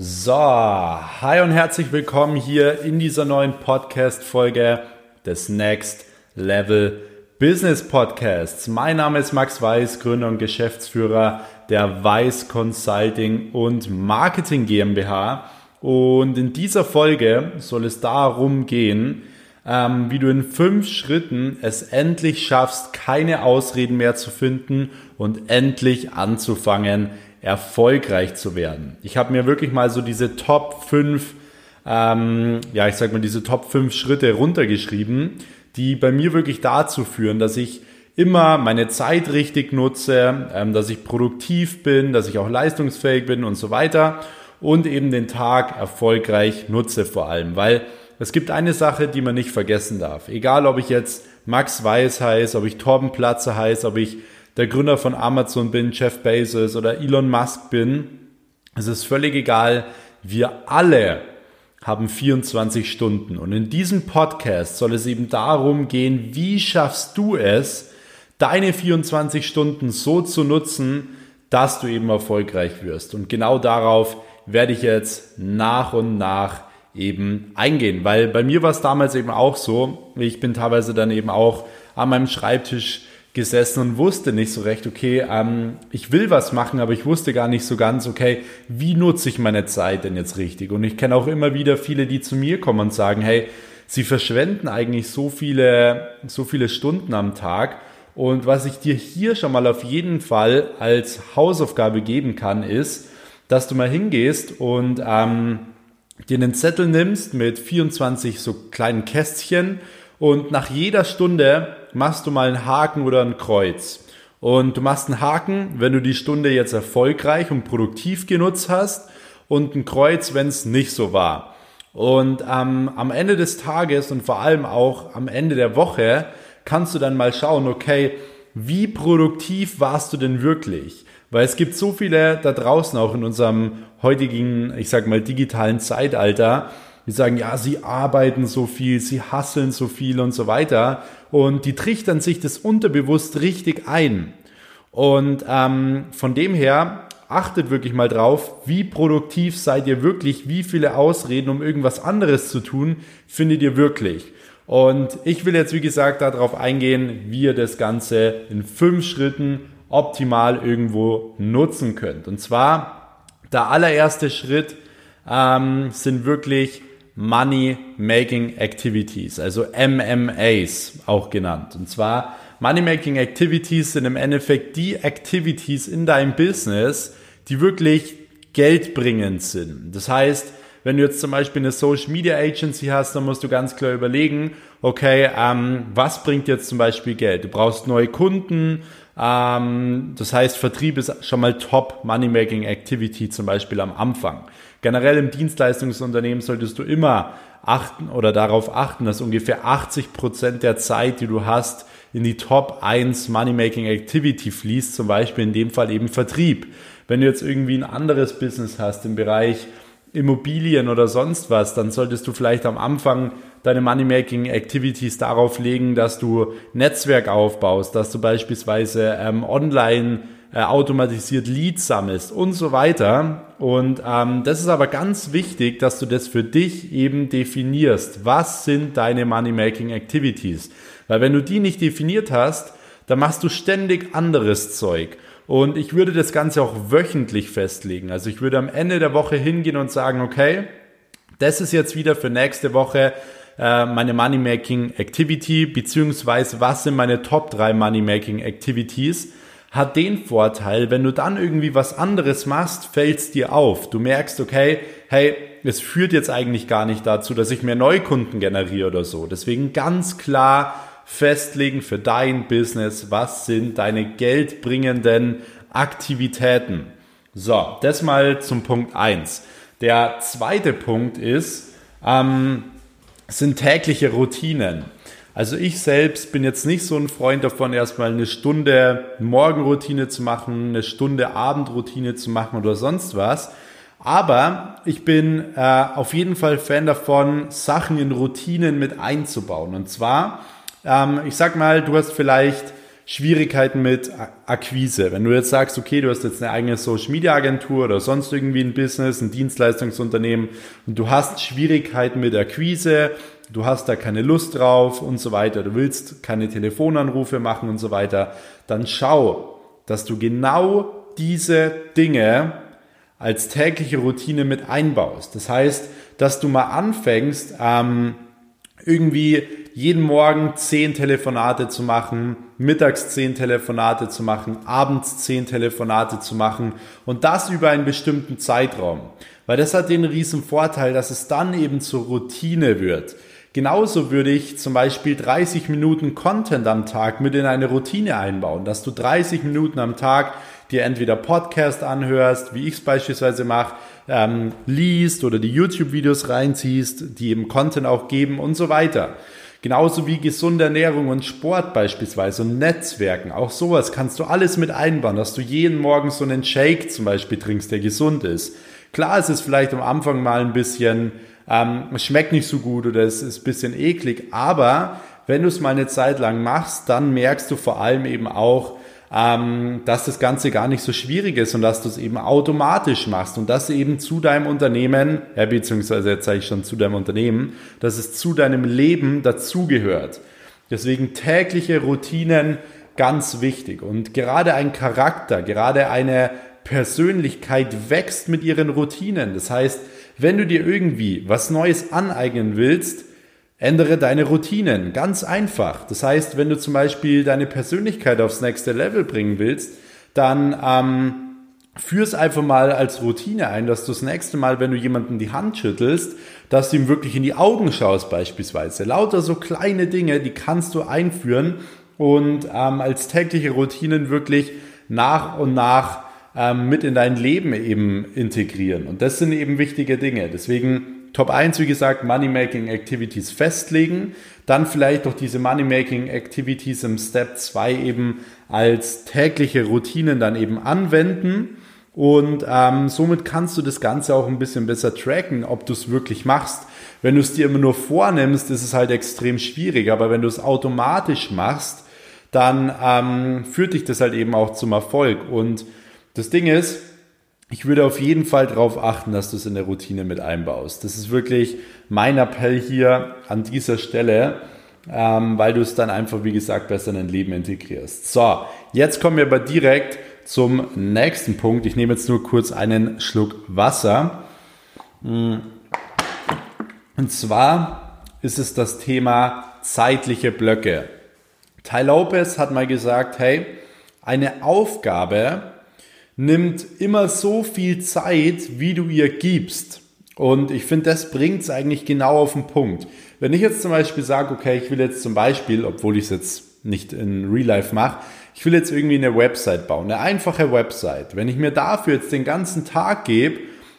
So, hi und herzlich willkommen hier in dieser neuen Podcast-Folge des Next Level Business Podcasts. Mein Name ist Max Weiß, Gründer und Geschäftsführer der Weiß Consulting und Marketing GmbH. Und in dieser Folge soll es darum gehen, ähm, wie du in fünf Schritten es endlich schaffst, keine Ausreden mehr zu finden und endlich anzufangen, erfolgreich zu werden. Ich habe mir wirklich mal so diese Top 5, ähm, ja, ich sag mal, diese Top 5 Schritte runtergeschrieben, die bei mir wirklich dazu führen, dass ich immer meine Zeit richtig nutze, ähm, dass ich produktiv bin, dass ich auch leistungsfähig bin und so weiter und eben den Tag erfolgreich nutze vor allem, weil es gibt eine Sache, die man nicht vergessen darf. Egal, ob ich jetzt Max Weiß heiße, ob ich Torben Platze heiße, ob ich der Gründer von Amazon bin, Jeff Bezos oder Elon Musk bin. Es ist völlig egal. Wir alle haben 24 Stunden. Und in diesem Podcast soll es eben darum gehen, wie schaffst du es, deine 24 Stunden so zu nutzen, dass du eben erfolgreich wirst. Und genau darauf werde ich jetzt nach und nach eben eingehen, weil bei mir war es damals eben auch so, ich bin teilweise dann eben auch an meinem Schreibtisch gesessen und wusste nicht so recht, okay, ähm, ich will was machen, aber ich wusste gar nicht so ganz, okay, wie nutze ich meine Zeit denn jetzt richtig? Und ich kenne auch immer wieder viele, die zu mir kommen und sagen, hey, sie verschwenden eigentlich so viele, so viele Stunden am Tag. Und was ich dir hier schon mal auf jeden Fall als Hausaufgabe geben kann, ist, dass du mal hingehst und ähm, dir einen Zettel nimmst mit 24 so kleinen Kästchen und nach jeder Stunde machst du mal einen Haken oder ein Kreuz. Und du machst einen Haken, wenn du die Stunde jetzt erfolgreich und produktiv genutzt hast und ein Kreuz, wenn es nicht so war. Und ähm, am Ende des Tages und vor allem auch am Ende der Woche kannst du dann mal schauen, okay, wie produktiv warst du denn wirklich? Weil es gibt so viele da draußen auch in unserem heutigen, ich sag mal, digitalen Zeitalter, die sagen, ja, sie arbeiten so viel, sie hasseln so viel und so weiter. Und die trichtern sich das unterbewusst richtig ein. Und ähm, von dem her achtet wirklich mal drauf, wie produktiv seid ihr wirklich, wie viele Ausreden, um irgendwas anderes zu tun, findet ihr wirklich. Und ich will jetzt, wie gesagt, darauf eingehen, wie ihr das Ganze in fünf Schritten optimal irgendwo nutzen könnt. Und zwar der allererste Schritt ähm, sind wirklich Money Making Activities, also MMAs auch genannt. Und zwar Money Making Activities sind im Endeffekt die Activities in deinem Business, die wirklich geldbringend sind. Das heißt, wenn du jetzt zum Beispiel eine Social Media Agency hast, dann musst du ganz klar überlegen, okay, ähm, was bringt jetzt zum Beispiel Geld? Du brauchst neue Kunden, ähm, das heißt, Vertrieb ist schon mal Top Money Making Activity zum Beispiel am Anfang. Generell im Dienstleistungsunternehmen solltest du immer achten oder darauf achten, dass ungefähr 80 Prozent der Zeit, die du hast, in die Top 1 Money Making Activity fließt, zum Beispiel in dem Fall eben Vertrieb. Wenn du jetzt irgendwie ein anderes Business hast im Bereich Immobilien oder sonst was, dann solltest du vielleicht am Anfang deine Money-Making Activities darauf legen, dass du Netzwerk aufbaust, dass du beispielsweise ähm, online äh, automatisiert Leads sammelst und so weiter. Und ähm, das ist aber ganz wichtig, dass du das für dich eben definierst. Was sind deine Money-Making Activities? Weil wenn du die nicht definiert hast, dann machst du ständig anderes Zeug. Und ich würde das Ganze auch wöchentlich festlegen. Also ich würde am Ende der Woche hingehen und sagen, okay, das ist jetzt wieder für nächste Woche äh, meine Money Making Activity, beziehungsweise was sind meine Top 3 Money Making Activities, hat den Vorteil, wenn du dann irgendwie was anderes machst, fällt es dir auf. Du merkst, okay, hey, es führt jetzt eigentlich gar nicht dazu, dass ich mehr Neukunden generiere oder so. Deswegen ganz klar festlegen für dein Business, was sind deine geldbringenden Aktivitäten. So, das mal zum Punkt eins. Der zweite Punkt ist, ähm, sind tägliche Routinen. Also ich selbst bin jetzt nicht so ein Freund davon, erstmal eine Stunde Morgenroutine zu machen, eine Stunde Abendroutine zu machen oder sonst was. Aber ich bin äh, auf jeden Fall Fan davon, Sachen in Routinen mit einzubauen. Und zwar, ähm, ich sag mal, du hast vielleicht Schwierigkeiten mit Akquise. Wenn du jetzt sagst, okay, du hast jetzt eine eigene Social Media Agentur oder sonst irgendwie ein Business, ein Dienstleistungsunternehmen und du hast Schwierigkeiten mit Akquise, du hast da keine Lust drauf und so weiter, du willst keine Telefonanrufe machen und so weiter, dann schau, dass du genau diese Dinge als tägliche Routine mit einbaust. Das heißt, dass du mal anfängst, ähm, irgendwie jeden Morgen zehn Telefonate zu machen, mittags zehn Telefonate zu machen, abends zehn Telefonate zu machen und das über einen bestimmten Zeitraum. Weil das hat den riesen Vorteil, dass es dann eben zur Routine wird. Genauso würde ich zum Beispiel 30 Minuten Content am Tag mit in eine Routine einbauen, dass du 30 Minuten am Tag dir entweder Podcast anhörst, wie ich es beispielsweise mache, ähm, liest oder die YouTube-Videos reinziehst, die eben Content auch geben und so weiter. Genauso wie gesunde Ernährung und Sport beispielsweise und Netzwerken. Auch sowas kannst du alles mit einbauen, dass du jeden Morgen so einen Shake zum Beispiel trinkst, der gesund ist. Klar, es ist vielleicht am Anfang mal ein bisschen, ähm, es schmeckt nicht so gut oder es ist ein bisschen eklig, aber wenn du es mal eine Zeit lang machst, dann merkst du vor allem eben auch, ähm, dass das Ganze gar nicht so schwierig ist und dass du es eben automatisch machst und dass eben zu deinem Unternehmen, ja, beziehungsweise jetzt sage ich schon zu deinem Unternehmen, dass es zu deinem Leben dazugehört. Deswegen tägliche Routinen ganz wichtig und gerade ein Charakter, gerade eine Persönlichkeit wächst mit ihren Routinen. Das heißt, wenn du dir irgendwie was Neues aneignen willst, Ändere deine Routinen, ganz einfach. Das heißt, wenn du zum Beispiel deine Persönlichkeit aufs nächste Level bringen willst, dann ähm, führ es einfach mal als Routine ein, dass du das nächste Mal, wenn du jemanden die Hand schüttelst, dass du ihm wirklich in die Augen schaust beispielsweise. Lauter so kleine Dinge, die kannst du einführen und ähm, als tägliche Routinen wirklich nach und nach ähm, mit in dein Leben eben integrieren. Und das sind eben wichtige Dinge. Deswegen Top 1, wie gesagt, Money-Making Activities festlegen. Dann vielleicht doch diese Money-Making Activities im Step 2 eben als tägliche Routinen dann eben anwenden. Und ähm, somit kannst du das Ganze auch ein bisschen besser tracken, ob du es wirklich machst. Wenn du es dir immer nur vornimmst, ist es halt extrem schwierig. Aber wenn du es automatisch machst, dann ähm, führt dich das halt eben auch zum Erfolg. Und das Ding ist, ich würde auf jeden Fall darauf achten, dass du es in der Routine mit einbaust. Das ist wirklich mein Appell hier an dieser Stelle, ähm, weil du es dann einfach, wie gesagt, besser in dein Leben integrierst. So, jetzt kommen wir aber direkt zum nächsten Punkt. Ich nehme jetzt nur kurz einen Schluck Wasser. Und zwar ist es das Thema zeitliche Blöcke. Ty Lopez hat mal gesagt, hey, eine Aufgabe nimmt immer so viel Zeit, wie du ihr gibst. Und ich finde, das bringt es eigentlich genau auf den Punkt. Wenn ich jetzt zum Beispiel sage, okay, ich will jetzt zum Beispiel, obwohl ich es jetzt nicht in Real Life mache, ich will jetzt irgendwie eine Website bauen, eine einfache Website. Wenn ich mir dafür jetzt den ganzen Tag gebe,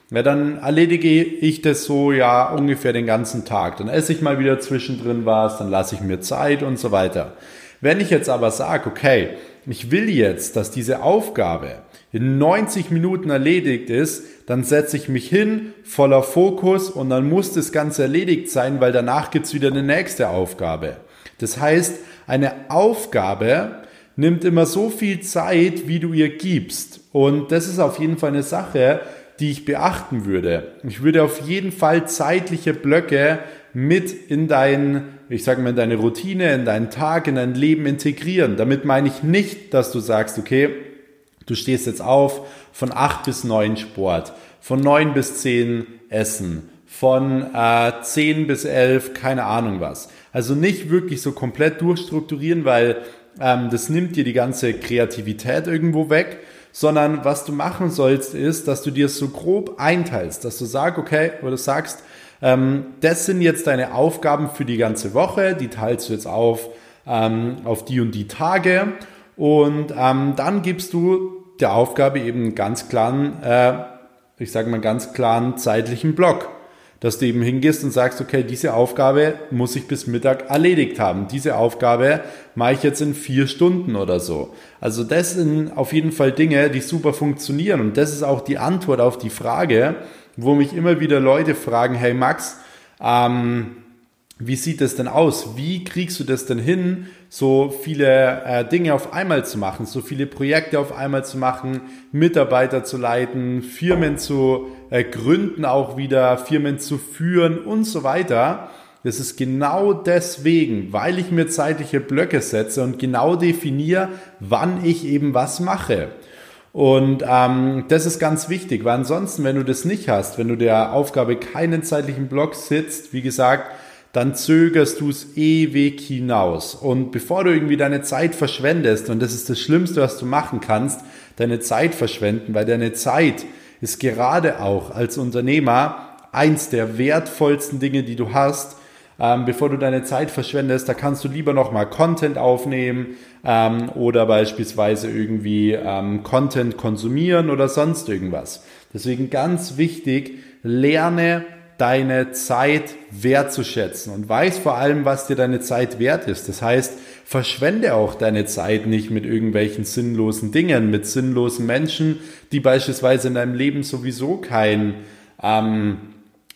ja, dann erledige ich das so ja ungefähr den ganzen Tag. Dann esse ich mal wieder zwischendrin was, dann lasse ich mir Zeit und so weiter. Wenn ich jetzt aber sage, okay, ich will jetzt, dass diese Aufgabe in 90 Minuten erledigt ist, dann setze ich mich hin, voller Fokus und dann muss das Ganze erledigt sein, weil danach gibt's wieder eine nächste Aufgabe. Das heißt, eine Aufgabe nimmt immer so viel Zeit, wie du ihr gibst. Und das ist auf jeden Fall eine Sache, die ich beachten würde. Ich würde auf jeden Fall zeitliche Blöcke mit in dein, ich sage mal, in deine Routine, in deinen Tag, in dein Leben integrieren. Damit meine ich nicht, dass du sagst, okay, du stehst jetzt auf von 8 bis 9 Sport, von 9 bis 10 Essen, von äh, 10 bis 11 keine Ahnung was. Also nicht wirklich so komplett durchstrukturieren, weil ähm, das nimmt dir die ganze Kreativität irgendwo weg, sondern was du machen sollst, ist, dass du dir so grob einteilst, dass du sagst, okay, oder sagst, ähm, das sind jetzt deine Aufgaben für die ganze Woche, die teilst du jetzt auf, ähm, auf die und die Tage und ähm, dann gibst du der Aufgabe eben einen ganz klaren, äh, ich sage mal ganz klaren zeitlichen Block dass du eben hingehst und sagst, okay, diese Aufgabe muss ich bis Mittag erledigt haben. Diese Aufgabe mache ich jetzt in vier Stunden oder so. Also das sind auf jeden Fall Dinge, die super funktionieren. Und das ist auch die Antwort auf die Frage, wo mich immer wieder Leute fragen, hey Max, ähm, wie sieht es denn aus? Wie kriegst du das denn hin, so viele äh, Dinge auf einmal zu machen, so viele Projekte auf einmal zu machen, Mitarbeiter zu leiten, Firmen zu äh, gründen auch wieder, Firmen zu führen und so weiter. Das ist genau deswegen, weil ich mir zeitliche Blöcke setze und genau definiere, wann ich eben was mache. Und ähm, das ist ganz wichtig, weil ansonsten, wenn du das nicht hast, wenn du der Aufgabe keinen zeitlichen Block sitzt, wie gesagt, dann zögerst du es ewig hinaus. Und bevor du irgendwie deine Zeit verschwendest, und das ist das Schlimmste, was du machen kannst, deine Zeit verschwenden, weil deine Zeit ist gerade auch als Unternehmer eins der wertvollsten Dinge, die du hast. Ähm, bevor du deine Zeit verschwendest, da kannst du lieber nochmal Content aufnehmen ähm, oder beispielsweise irgendwie ähm, Content konsumieren oder sonst irgendwas. Deswegen ganz wichtig, lerne deine Zeit wertzuschätzen und weiß vor allem, was dir deine Zeit wert ist. Das heißt, verschwende auch deine Zeit nicht mit irgendwelchen sinnlosen Dingen, mit sinnlosen Menschen, die beispielsweise in deinem Leben sowieso kein, ähm,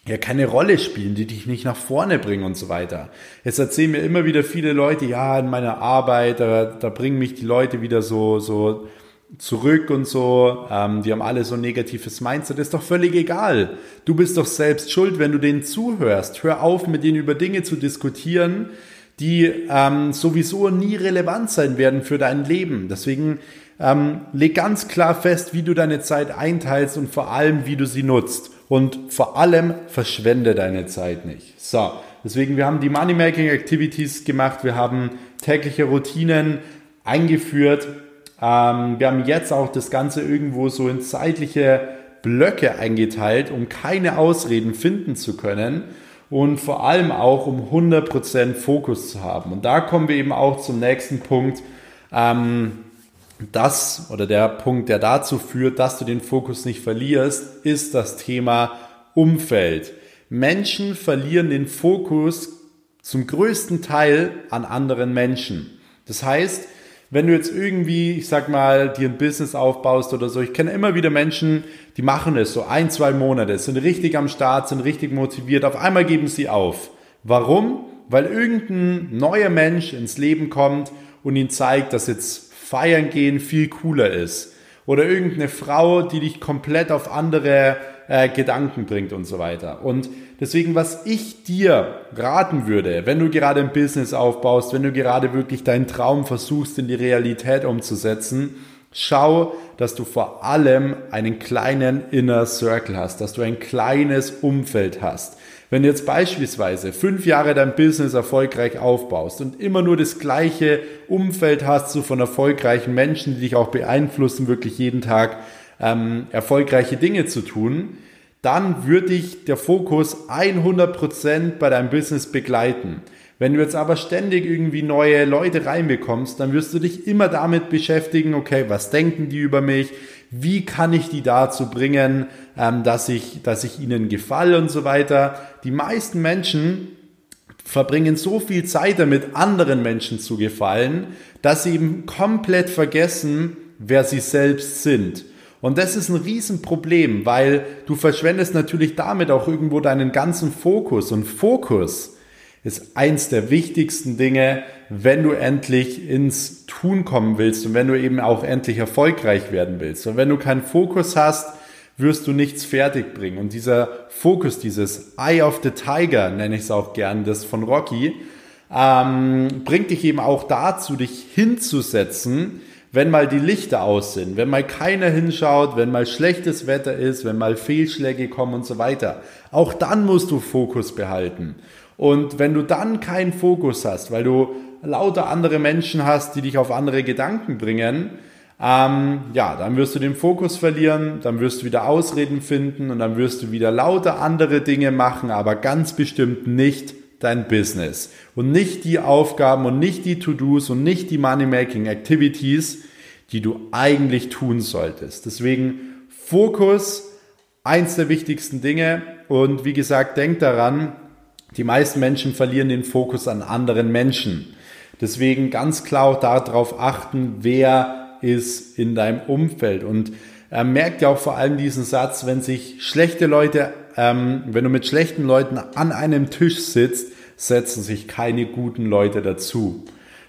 ja, keine Rolle spielen, die dich nicht nach vorne bringen und so weiter. Jetzt erzählen mir immer wieder viele Leute, ja, in meiner Arbeit, da, da bringen mich die Leute wieder so, so zurück und so. Ähm, die haben alle so ein negatives Mindset. Ist doch völlig egal. Du bist doch selbst schuld, wenn du denen zuhörst. Hör auf, mit denen über Dinge zu diskutieren, die ähm, sowieso nie relevant sein werden für dein Leben. Deswegen ähm, leg ganz klar fest, wie du deine Zeit einteilst und vor allem, wie du sie nutzt. Und vor allem verschwende deine Zeit nicht. So, deswegen, wir haben die Money-Making Activities gemacht, wir haben tägliche Routinen eingeführt, ähm, wir haben jetzt auch das Ganze irgendwo so in zeitliche Blöcke eingeteilt, um keine Ausreden finden zu können und vor allem auch um 100% Fokus zu haben. Und da kommen wir eben auch zum nächsten Punkt. Ähm, das oder der Punkt, der dazu führt, dass du den Fokus nicht verlierst, ist das Thema Umfeld. Menschen verlieren den Fokus zum größten Teil an anderen Menschen. Das heißt, wenn du jetzt irgendwie, ich sag mal, dir ein Business aufbaust oder so, ich kenne immer wieder Menschen, die machen es so ein, zwei Monate, sind richtig am Start, sind richtig motiviert, auf einmal geben sie auf. Warum? Weil irgendein neuer Mensch ins Leben kommt und ihnen zeigt, dass jetzt feiern gehen viel cooler ist. Oder irgendeine Frau, die dich komplett auf andere äh, Gedanken bringt und so weiter. Und deswegen, was ich dir raten würde, wenn du gerade ein Business aufbaust, wenn du gerade wirklich deinen Traum versuchst in die Realität umzusetzen, schau, dass du vor allem einen kleinen Inner Circle hast, dass du ein kleines Umfeld hast. Wenn du jetzt beispielsweise fünf Jahre dein Business erfolgreich aufbaust und immer nur das gleiche Umfeld hast, so von erfolgreichen Menschen, die dich auch beeinflussen, wirklich jeden Tag ähm, erfolgreiche Dinge zu tun, dann würde dich der Fokus 100% bei deinem Business begleiten. Wenn du jetzt aber ständig irgendwie neue Leute reinbekommst, dann wirst du dich immer damit beschäftigen, okay, was denken die über mich? Wie kann ich die dazu bringen, ähm, dass ich, dass ich ihnen gefalle und so weiter? Die meisten Menschen verbringen so viel Zeit damit, anderen Menschen zu gefallen, dass sie eben komplett vergessen, wer sie selbst sind. Und das ist ein Riesenproblem, weil du verschwendest natürlich damit auch irgendwo deinen ganzen Fokus. Und Fokus ist eins der wichtigsten Dinge, wenn du endlich ins Tun kommen willst und wenn du eben auch endlich erfolgreich werden willst. Und wenn du keinen Fokus hast, wirst du nichts fertig bringen. Und dieser Fokus, dieses Eye of the Tiger, nenne ich es auch gern, das von Rocky, ähm, bringt dich eben auch dazu, dich hinzusetzen, wenn mal die Lichter aus sind, wenn mal keiner hinschaut, wenn mal schlechtes Wetter ist, wenn mal Fehlschläge kommen und so weiter. Auch dann musst du Fokus behalten. Und wenn du dann keinen Fokus hast, weil du lauter andere Menschen hast, die dich auf andere Gedanken bringen, ähm, ja, dann wirst du den Fokus verlieren, dann wirst du wieder Ausreden finden und dann wirst du wieder lauter andere Dinge machen, aber ganz bestimmt nicht dein Business und nicht die Aufgaben und nicht die To-Dos und nicht die Money-Making-Activities, die du eigentlich tun solltest. Deswegen Fokus, eins der wichtigsten Dinge und wie gesagt, denk daran, die meisten Menschen verlieren den Fokus an anderen Menschen. Deswegen ganz klar auch darauf achten, wer ist in deinem Umfeld und er merkt ja auch vor allem diesen Satz, wenn sich schlechte Leute, ähm, wenn du mit schlechten Leuten an einem Tisch sitzt, setzen sich keine guten Leute dazu.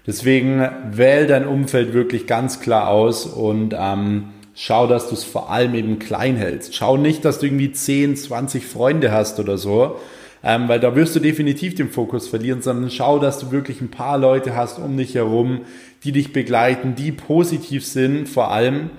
Deswegen wähl dein Umfeld wirklich ganz klar aus und ähm, schau, dass du es vor allem eben klein hältst. Schau nicht, dass du irgendwie 10, 20 Freunde hast oder so, ähm, weil da wirst du definitiv den Fokus verlieren, sondern schau, dass du wirklich ein paar Leute hast um dich herum, die dich begleiten, die positiv sind vor allem.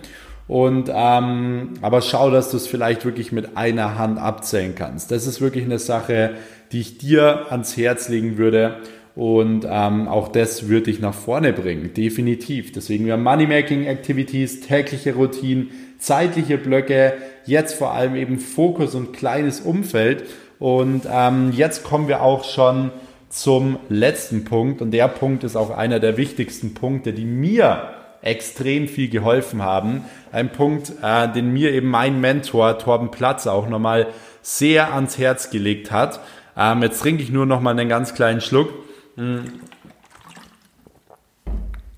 Und ähm, aber schau, dass du es vielleicht wirklich mit einer Hand abzählen kannst. Das ist wirklich eine Sache, die ich dir ans Herz legen würde. Und ähm, auch das würde dich nach vorne bringen, definitiv. Deswegen wir haben Money-Making-Activities, tägliche Routinen, zeitliche Blöcke, jetzt vor allem eben Fokus und kleines Umfeld. Und ähm, jetzt kommen wir auch schon zum letzten Punkt. Und der Punkt ist auch einer der wichtigsten Punkte, die mir extrem viel geholfen haben. Ein Punkt, äh, den mir eben mein Mentor Torben Platz auch nochmal sehr ans Herz gelegt hat. Ähm, jetzt trinke ich nur nochmal einen ganz kleinen Schluck.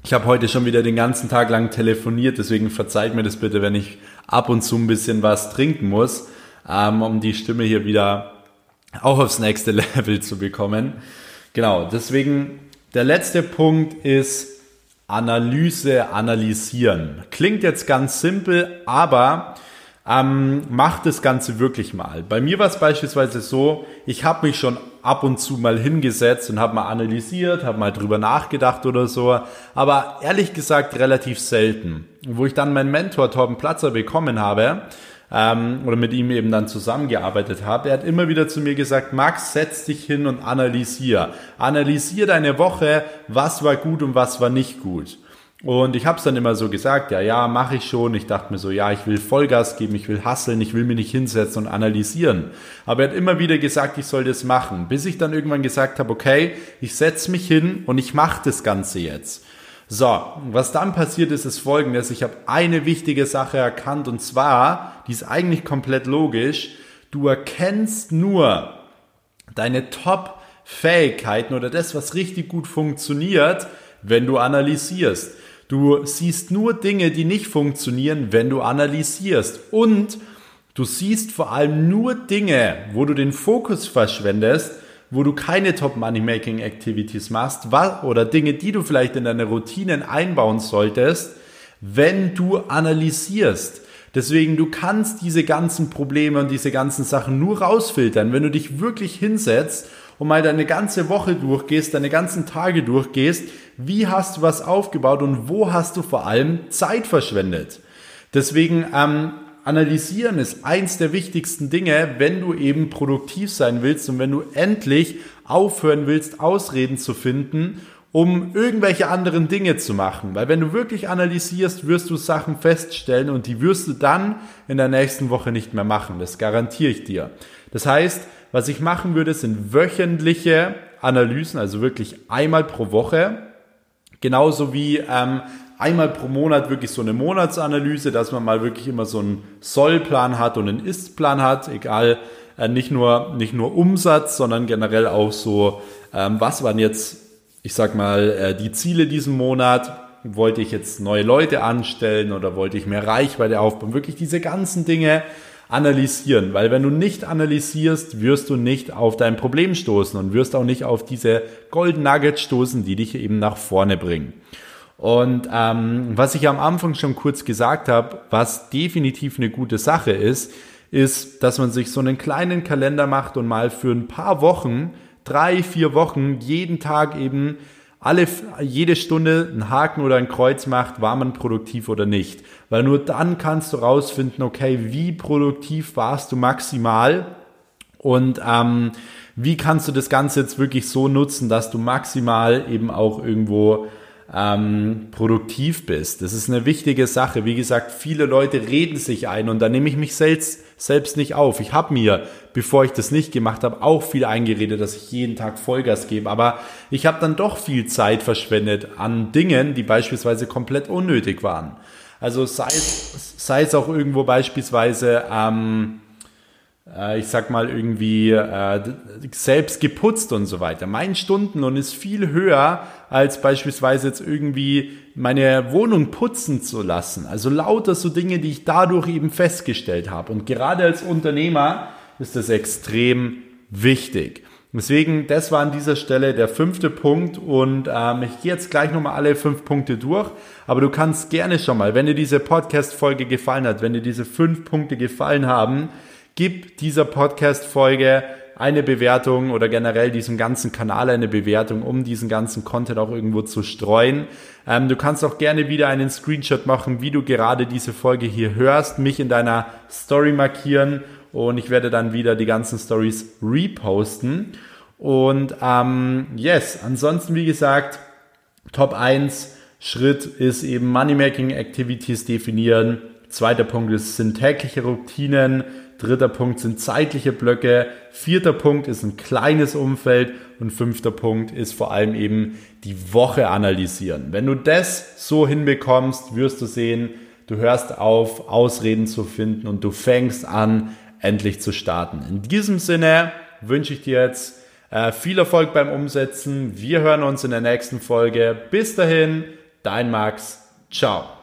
Ich habe heute schon wieder den ganzen Tag lang telefoniert, deswegen verzeiht mir das bitte, wenn ich ab und zu ein bisschen was trinken muss, ähm, um die Stimme hier wieder auch aufs nächste Level zu bekommen. Genau, deswegen der letzte Punkt ist Analyse, analysieren. Klingt jetzt ganz simpel, aber ähm, macht das Ganze wirklich mal. Bei mir war es beispielsweise so, ich habe mich schon ab und zu mal hingesetzt und habe mal analysiert, habe mal drüber nachgedacht oder so, aber ehrlich gesagt relativ selten. Wo ich dann meinen Mentor Torben Platzer bekommen habe, ähm, oder mit ihm eben dann zusammengearbeitet habe, er hat immer wieder zu mir gesagt, Max, setz dich hin und analysier. Analysier deine Woche, was war gut und was war nicht gut. Und ich habe es dann immer so gesagt, ja, ja, mache ich schon. Ich dachte mir so, ja, ich will Vollgas geben, ich will hasseln, ich will mich nicht hinsetzen und analysieren. Aber er hat immer wieder gesagt, ich soll das machen, bis ich dann irgendwann gesagt habe, okay, ich setze mich hin und ich mache das Ganze jetzt. So, was dann passiert ist, ist folgendes. Ich habe eine wichtige Sache erkannt und zwar, die ist eigentlich komplett logisch. Du erkennst nur deine Top-Fähigkeiten oder das, was richtig gut funktioniert, wenn du analysierst. Du siehst nur Dinge, die nicht funktionieren, wenn du analysierst. Und du siehst vor allem nur Dinge, wo du den Fokus verschwendest, wo du keine Top-Money-Making-Activities machst oder Dinge, die du vielleicht in deine Routinen einbauen solltest, wenn du analysierst. Deswegen, du kannst diese ganzen Probleme und diese ganzen Sachen nur rausfiltern, wenn du dich wirklich hinsetzt und mal deine ganze Woche durchgehst, deine ganzen Tage durchgehst, wie hast du was aufgebaut und wo hast du vor allem Zeit verschwendet. Deswegen ähm, analysieren ist eins der wichtigsten Dinge, wenn du eben produktiv sein willst und wenn du endlich aufhören willst, Ausreden zu finden, um irgendwelche anderen Dinge zu machen. Weil wenn du wirklich analysierst, wirst du Sachen feststellen und die wirst du dann in der nächsten Woche nicht mehr machen. Das garantiere ich dir. Das heißt, was ich machen würde, sind wöchentliche Analysen, also wirklich einmal pro Woche. Genauso wie ähm, einmal pro Monat wirklich so eine Monatsanalyse, dass man mal wirklich immer so einen Sollplan hat und einen Istplan hat, egal, äh, nicht nur, nicht nur Umsatz, sondern generell auch so, ähm, was waren jetzt, ich sag mal, äh, die Ziele diesen Monat, wollte ich jetzt neue Leute anstellen oder wollte ich mehr Reichweite aufbauen, wirklich diese ganzen Dinge, analysieren, weil wenn du nicht analysierst, wirst du nicht auf dein Problem stoßen und wirst auch nicht auf diese Golden Nuggets stoßen, die dich eben nach vorne bringen. Und ähm, was ich am Anfang schon kurz gesagt habe, was definitiv eine gute Sache ist, ist, dass man sich so einen kleinen Kalender macht und mal für ein paar Wochen, drei, vier Wochen, jeden Tag eben alle, jede Stunde einen Haken oder ein Kreuz macht, war man produktiv oder nicht. Weil nur dann kannst du rausfinden, okay, wie produktiv warst du maximal und ähm, wie kannst du das Ganze jetzt wirklich so nutzen, dass du maximal eben auch irgendwo ähm, produktiv bist. Das ist eine wichtige Sache. Wie gesagt, viele Leute reden sich ein und da nehme ich mich selbst, selbst nicht auf. Ich habe mir, bevor ich das nicht gemacht habe, auch viel eingeredet, dass ich jeden Tag Vollgas gebe. Aber ich habe dann doch viel Zeit verschwendet an Dingen, die beispielsweise komplett unnötig waren. Also sei es, sei es auch irgendwo beispielsweise ähm, äh, ich sag mal irgendwie äh, selbst geputzt und so weiter. Mein Stundenlohn ist viel höher als beispielsweise jetzt irgendwie meine Wohnung putzen zu lassen. Also lauter so Dinge, die ich dadurch eben festgestellt habe. Und gerade als Unternehmer ist das extrem wichtig. Deswegen, das war an dieser Stelle der fünfte Punkt und ähm, ich gehe jetzt gleich nochmal alle fünf Punkte durch, aber du kannst gerne schon mal, wenn dir diese Podcast-Folge gefallen hat, wenn dir diese fünf Punkte gefallen haben, gib dieser Podcast-Folge eine Bewertung oder generell diesem ganzen Kanal eine Bewertung, um diesen ganzen Content auch irgendwo zu streuen. Ähm, du kannst auch gerne wieder einen Screenshot machen, wie du gerade diese Folge hier hörst, mich in deiner Story markieren und ich werde dann wieder die ganzen Stories reposten. Und ähm, yes, ansonsten wie gesagt, Top 1 Schritt ist eben Money-Making Activities definieren. Zweiter Punkt ist, sind tägliche Routinen. Dritter Punkt sind zeitliche Blöcke. Vierter Punkt ist ein kleines Umfeld. Und fünfter Punkt ist vor allem eben die Woche analysieren. Wenn du das so hinbekommst, wirst du sehen, du hörst auf, Ausreden zu finden und du fängst an, endlich zu starten. In diesem Sinne wünsche ich dir jetzt äh, viel Erfolg beim Umsetzen. Wir hören uns in der nächsten Folge. Bis dahin, dein Max. Ciao.